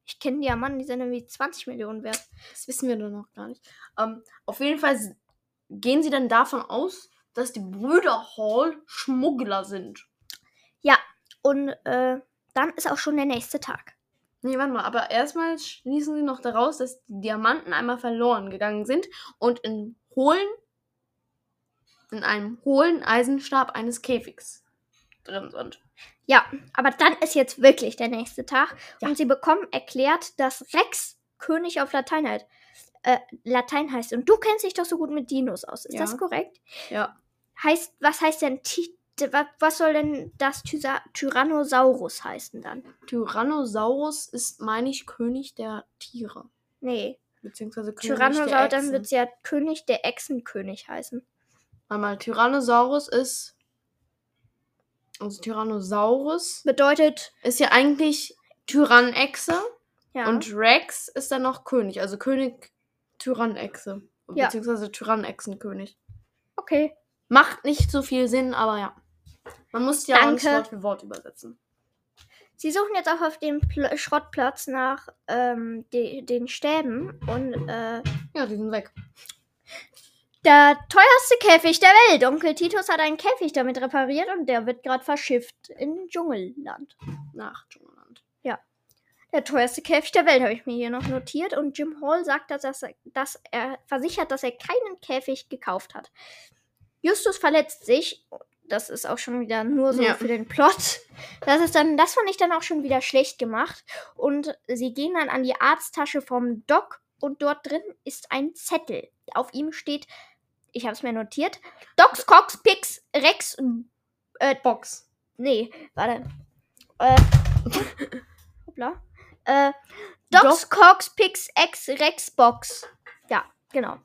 Ich kenne Diamanten, die sind irgendwie 20 Millionen wert. Das wissen wir doch noch gar nicht. Ähm, auf jeden Fall gehen sie dann davon aus, dass die Brüder Hall Schmuggler sind. Und äh, dann ist auch schon der nächste Tag. Nee, warte mal, aber erstmal schließen sie noch daraus, dass die Diamanten einmal verloren gegangen sind und in hohlen, in einem hohlen Eisenstab eines Käfigs drin sind. Ja, aber dann ist jetzt wirklich der nächste Tag. Ja. Und sie bekommen erklärt, dass Rex König auf Latein, halt, äh, Latein heißt. Und du kennst dich doch so gut mit Dinos aus. Ist Ja. das korrekt? Ja. Heißt, was heißt denn was soll denn das Tysa Tyrannosaurus heißen dann? Tyrannosaurus ist, meine ich, König der Tiere. Nee, Beziehungsweise König Tyrannosaurus, der dann Echsen. wird es ja König der Echsenkönig heißen. Einmal Tyrannosaurus ist. Also Tyrannosaurus Bedeutet, ist ja eigentlich Tyrannechse ja. und Rex ist dann noch König, also König Tyrannechse. Ja. Beziehungsweise Tyrannechsenkönig. okay. Macht nicht so viel Sinn, aber ja. Man muss ja auch Danke. Wort für Wort übersetzen. Sie suchen jetzt auch auf dem Pl Schrottplatz nach ähm, de den Stäben und äh, Ja, die sind weg. Der teuerste Käfig der Welt. Onkel Titus hat einen Käfig damit repariert und der wird gerade verschifft in Dschungelland. Nach Dschungelland. Der teuerste Käfig der Welt habe ich mir hier noch notiert. Und Jim Hall sagt, dass er, dass er versichert, dass er keinen Käfig gekauft hat. Justus verletzt sich. Das ist auch schon wieder nur so Ja. für den Plot. Das ist dann, das fand ich dann auch schon wieder schlecht gemacht. Und sie gehen dann an die Arzttasche vom Doc und dort drin ist ein Zettel. Auf ihm steht, ich habe es mir notiert, Docs, Cox, Pix, Rex, äh, Box. Nee, warte. Äh, *laughs* hoppla. Äh, Docs, Cox, Pix, X, Rex, Box. Ja, genau.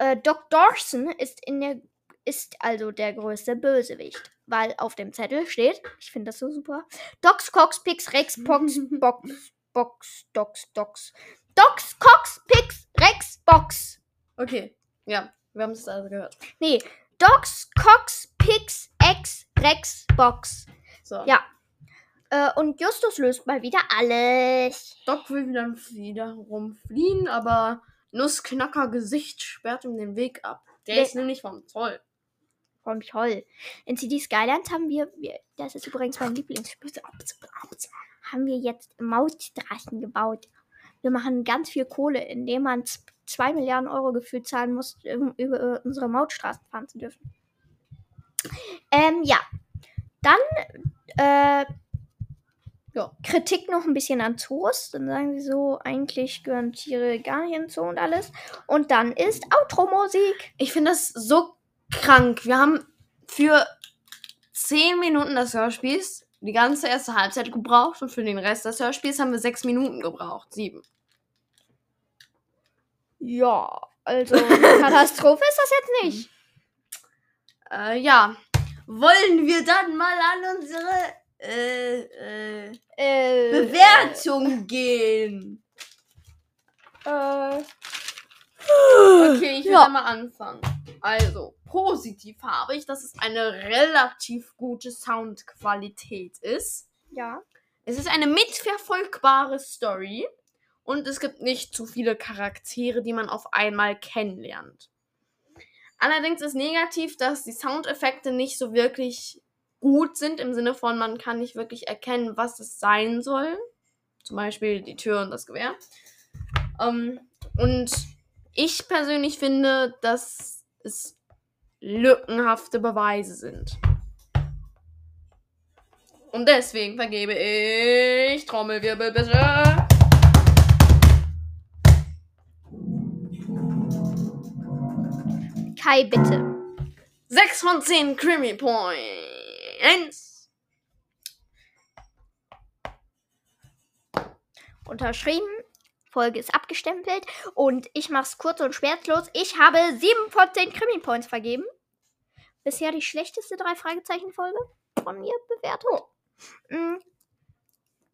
Äh, Doc Dawson ist in der ist also der größte Bösewicht, weil auf dem Zettel steht, ich finde das so super, Docs, Cox, Pix, Rex, Box, *laughs* Box, Box, Docs, Docs. Docs, Cox, Pix, Rex, Box. Okay, ja, wir haben es also gehört. Nee, Docs, Cox, Pix, X, Rex, Box. So. Ja. Äh, und Justus löst mal wieder alles. Doc will dann wiederum fliehen, aber Nussknacker Gesicht sperrt ihm den Weg ab. Der Nee. ist nämlich vom Zoll. Vom Toll. In CD Skylands haben wir, wir, das ist übrigens mein Lieblingsspiel, *laughs* haben wir jetzt Mautstraßen gebaut. Wir machen ganz viel Kohle, indem man 2 Milliarden Euro gefühlt zahlen muss, um über unsere Mautstraßen fahren zu dürfen. Ähm, ja. Dann, äh, Ja. Kritik noch ein bisschen an Zoos. Dann sagen sie so, eigentlich gehören Tiere gar nicht in Zoo und alles. Und dann ist Outro-Musik. Ich finde das so krank. Wir haben für 10 Minuten des Hörspiels die ganze erste Halbzeit gebraucht und für den Rest des Hörspiels haben wir 6 Minuten gebraucht. 7. Ja, also *laughs* Katastrophe ist das jetzt nicht. Äh, ja. Wollen wir dann mal an unsere äh, äh, Äh, Bewertung gehen? Äh, Okay, ich will Ja. mal anfangen. Also, positiv habe ich, dass es eine relativ gute Soundqualität ist. ja. Es ist eine mitverfolgbare Story und es gibt nicht zu viele Charaktere, die man auf einmal kennenlernt. Allerdings ist negativ, dass die Soundeffekte nicht so wirklich gut sind, im Sinne von, man kann nicht wirklich erkennen, was es sein soll. Zum Beispiel die Tür und das Gewehr. Ähm, und ich persönlich finde, dass es lückenhafte Beweise sind. Und deswegen vergebe ich Trommelwirbel bitte. Kai, bitte. 6 von 10 Creamy Points. Unterschrieben. Folge ist abgestempelt. Und ich mach's kurz und schmerzlos. Ich habe 7 von 10 Krimi Points vergeben. Bisher die schlechteste drei Fragezeichen Folge von mir bewertet. Mm.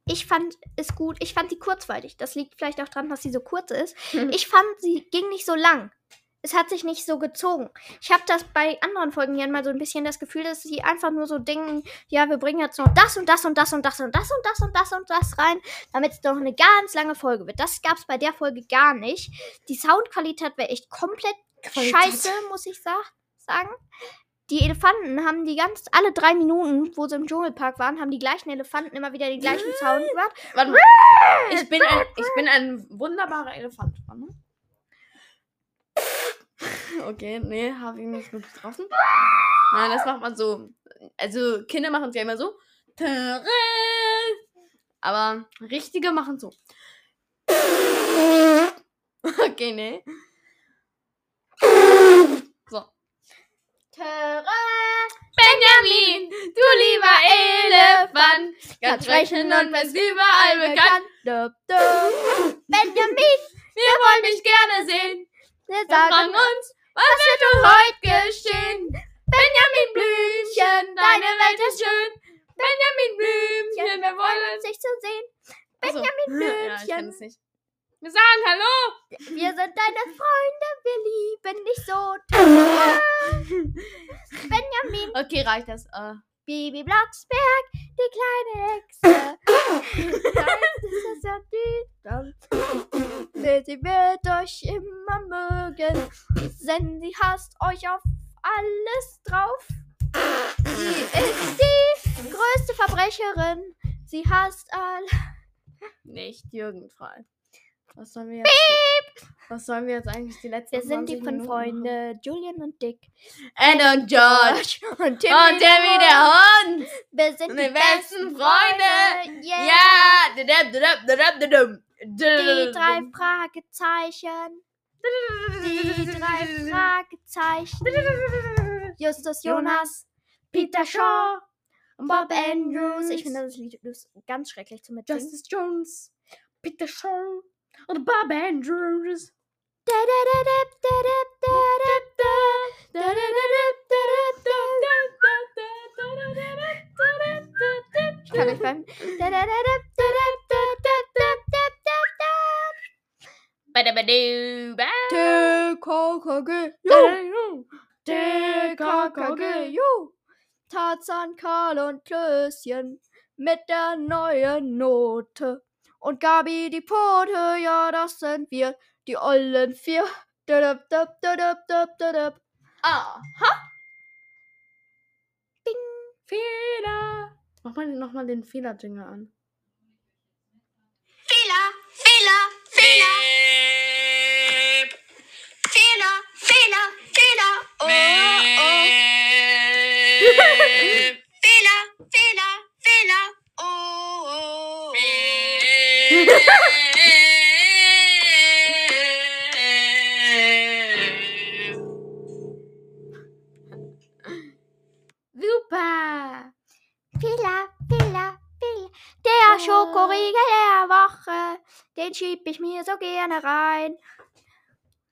Ich fand es gut. Ich fand sie kurzweilig. Das liegt vielleicht auch daran, dass sie so kurz ist. *laughs* Ich fand, sie ging nicht so lang. Es hat sich nicht so gezogen. Ich habe das bei anderen Folgen ja mal so ein bisschen das Gefühl, dass sie einfach nur so denken, ja, wir bringen jetzt noch das und das und das und das und das und das und das und das rein, damit es noch eine ganz lange Folge wird. Das gab es bei der Folge gar nicht. Die Soundqualität wäre echt komplett Qualität. scheiße, muss ich sa sagen. Die Elefanten haben die ganz, alle drei Minuten, wo sie im Dschungelpark waren, haben die gleichen Elefanten immer wieder den gleichen Sound gemacht. Warte mal. Ich bin ein, ich bin ein wunderbarer Elefant. Warte. Okay, nee, habe ich nicht gut getroffen. Nein, das macht man so. Also, Kinder machen es ja immer so. Aber richtige machen so. Okay, nee. So. Benjamin, du lieber Elefant, ganz sprechen und bist überall bekannt. Benjamin, Wir wollen dich gerne sehen. Wir Wir sagen uns, was wird wohl heute geschehen? Benjamin Blümchen, deine Welt ist schön. Benjamin Blümchen, wir wollen sich zu sehen. Benjamin Ja, ich Blümchen. es nicht. Wir sagen Hallo. Wir sind deine *laughs* Freunde, wir lieben dich so. *laughs* Benjamin, Okay, reicht das. Äh, Baby Blocksberg, die kleine Hexe. Weiß, ist das ja düster. Sie wird euch immer mögen, denn sie hasst euch auf alles drauf. Sie ist die größte Verbrecherin. Sie hasst all. *laughs* nicht jugendfrei. Was sollen wir jetzt? Was sollen wir jetzt eigentlich die letzten Wir sind die 20 fünf Minuten? Freunde Julian und Dick. Ed und George. *laughs* Und Timmy. Und Timmy der Hund. Wir sind die besten Freunde. Yeah. Ja. Dudum, dudum, dudum, dudum. Die drei Fragezeichen. Die drei Fragezeichen. Justus Jonas, Peter Shaw und Bob Andrews. Ich finde das Lied ganz schrecklich zu mitsingen. Justice Jones. Peter Shaw. Und Bob Andrews. Ich kann nicht beim. TKKG, TKKG, ju. Tarzan, Karl und Klößchen mit der neuen Note. Und Gabi die Pote, ja, das sind wir, die ollen vier. Dödöp, döp, dödöp, döp, dödöp. Aha. Ding. Fehler. Mach mal nochmal den Fehler-Jingle an. Fehler, Fehler, Fehler. Fehler, Fehler, Fehler. Oh, oh. *laughs* Fehler, Fehler, Fehler. Oh, oh. 嘿嘿嘿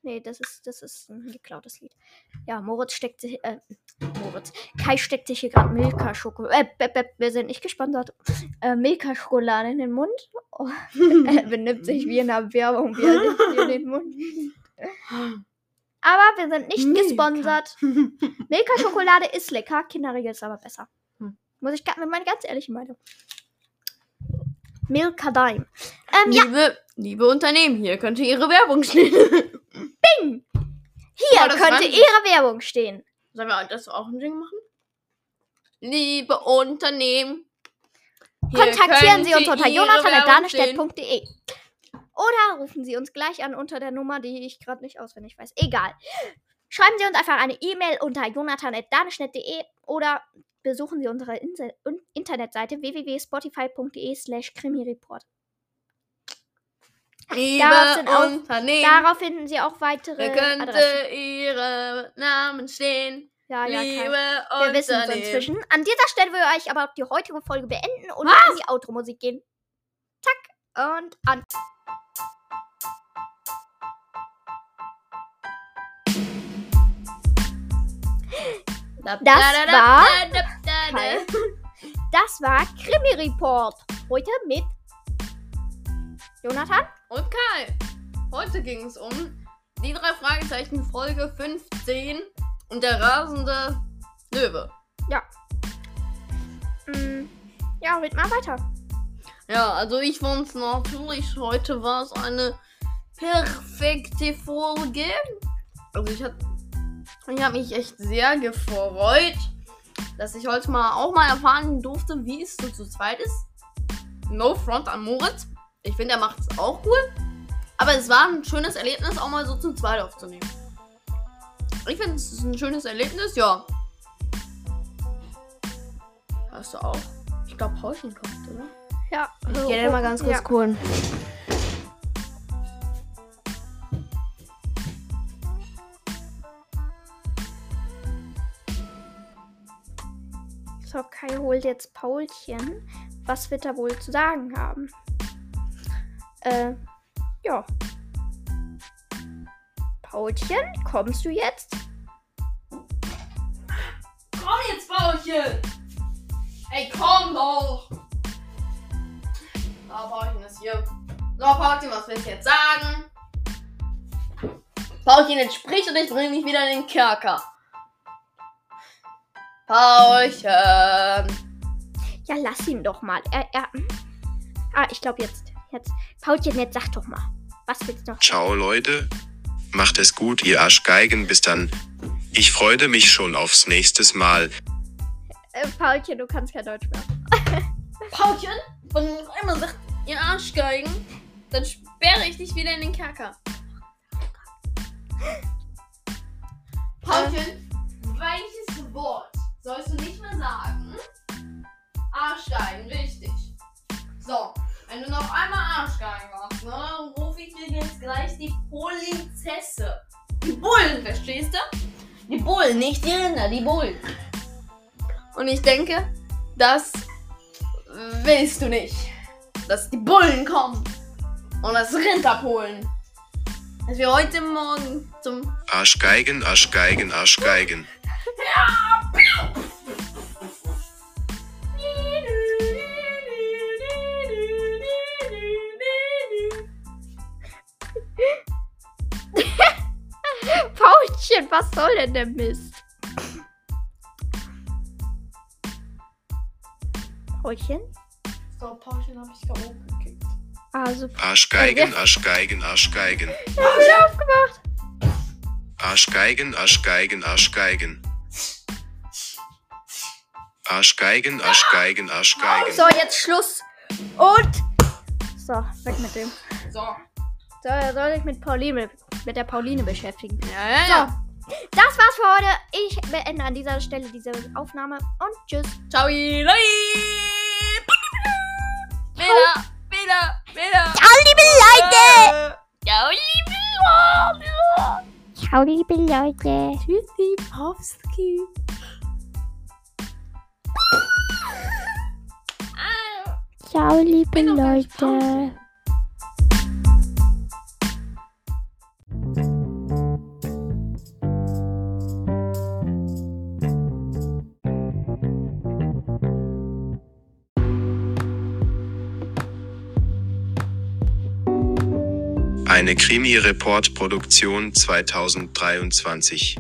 Nee, das ist, das ist ein geklautes Lied. Ja, Moritz steckt sich, äh, Moritz. Kai steckt sich hier gerade Milka-Schokolade, äh, bep, bep, wir sind nicht gesponsert, äh, Milka-Schokolade in den Mund. Oh, *laughs* er benimmt sich wie in einer Werbung, wie er sich in den Mund. Aber wir sind nicht Milka. gesponsert. Milka-Schokolade ist lecker, Kinderriegel ist aber besser. Hm. Muss ich ga- meine ganz ehrliche Meinung. Milka Dime. Ähm, ja, Liebe, liebe Unternehmen, hier könnte Ihre Werbung *laughs* stehen. hier Oh, könnte Ihre Werbung stehen. Sollen wir das auch ein Ding machen? Liebe Unternehmen. Kontaktieren Sie uns unter jonathan.danestedt.de oder rufen Sie uns gleich an unter der Nummer, die ich gerade nicht auswendig weiß. Egal. Schreiben Sie uns einfach eine E-Mail unter jonathan.danestedt.de oder besuchen Sie unsere Inse Internetseite www.spotify.de slash krimireport. Liebe Darauf auch-. Darauf finden Sie auch weitere hier könnte Adressen. Ihre Namen stehen. Ja, ja, Liebe. Wir wissen es inzwischen. An dieser Stelle will ich aber die heutige Folge beenden und Was? in die Outro-Musik gehen. Zack und an. Da- Das da- da- war-. Das war Krimi Report. Heute mit Jonathan. Und Kai. Heute ging es um die drei Fragezeichen Folge 15 und der rasende Löwe. Mm, ja, red mal weiter. Ja, also ich fand's natürlich, heute war es eine perfekte Folge. Also ich hatte ich habe mich echt sehr gefreut, dass ich heute mal auch mal erfahren durfte, wie es so zu zweit ist. No front an Moritz. Ich finde, er macht es auch cool. Aber es war ein schönes Erlebnis, auch mal so zu zweit aufzunehmen. Ich finde, es ist ein schönes Erlebnis, ja. Hast du auch? Ich glaube, Paulchen kommt, oder? Ja, Ich gehe den mal ganz kurz Ja. holen. So, Kai holt jetzt Paulchen. Was wird er wohl zu sagen haben? Äh, ja. Paulchen, kommst du jetzt? Komm jetzt, Paulchen! Ey, komm doch! So, Paulchen ist hier. So, Paulchen, was willst du jetzt sagen? Paulchen, jetzt sprich und ich bring dich wieder in den Kerker. Paulchen! Ja, lass ihn doch mal. Er, er. Ah, ich glaube jetzt. Jetzt. Paulchen, jetzt sag doch mal. Was willst du noch? Ciao Leute. Macht es gut, ihr Arschgeigen. Bis dann. Ich freue mich schon aufs nächstes Mal. Äh, Paulchen, du kannst kein Deutsch mehr. *laughs* Paulchen? Wenn du noch einmal sagst, ihr Arschgeigen, dann sperre ich dich wieder in den Kerker. Paulchen, welches Wort sollst du nicht mehr sagen? Arschgeigen, richtig. So, wenn du noch einmal Arschgeigen machst, ne, dann rufe ich dir jetzt gleich die Polizesse. Die Bullen, verstehst du? Die Bullen, nicht die Rinder, die Bullen. Und ich denke, das willst du nicht. Dass die Bullen kommen und das Rind abholen. Dass wir heute Morgen zum Arschgeigen, Arschgeigen, Arschgeigen. Paulchen, was soll denn der Mist? Paulchen? So, Paulchen habe ich K.O. gekickt. Also, *laughs* Arschgeigen, Arschgeigen, Arschgeigen. hab ich aufgemacht. Arschgeigen, Arschgeigen, Arschgeigen. Arschgeigen, Arschgeigen, Arschgeigen. So, jetzt Schluss. Und. So, weg mit dem. So. So, soll ich mit Pauline, mit der Pauline beschäftigen. Ja, ja. So, das war's für heute. Ich beende an dieser Stelle diese Aufnahme und tschüss. Ciao, Leute. Wieder, wieder, wieder. Ciao, liebe Leute! Ciao, liebe Leute. Ciao, liebe Leute. Tschüssi, Powski. Ciao, liebe Bin Eine Krimi-Report-Produktion 2023.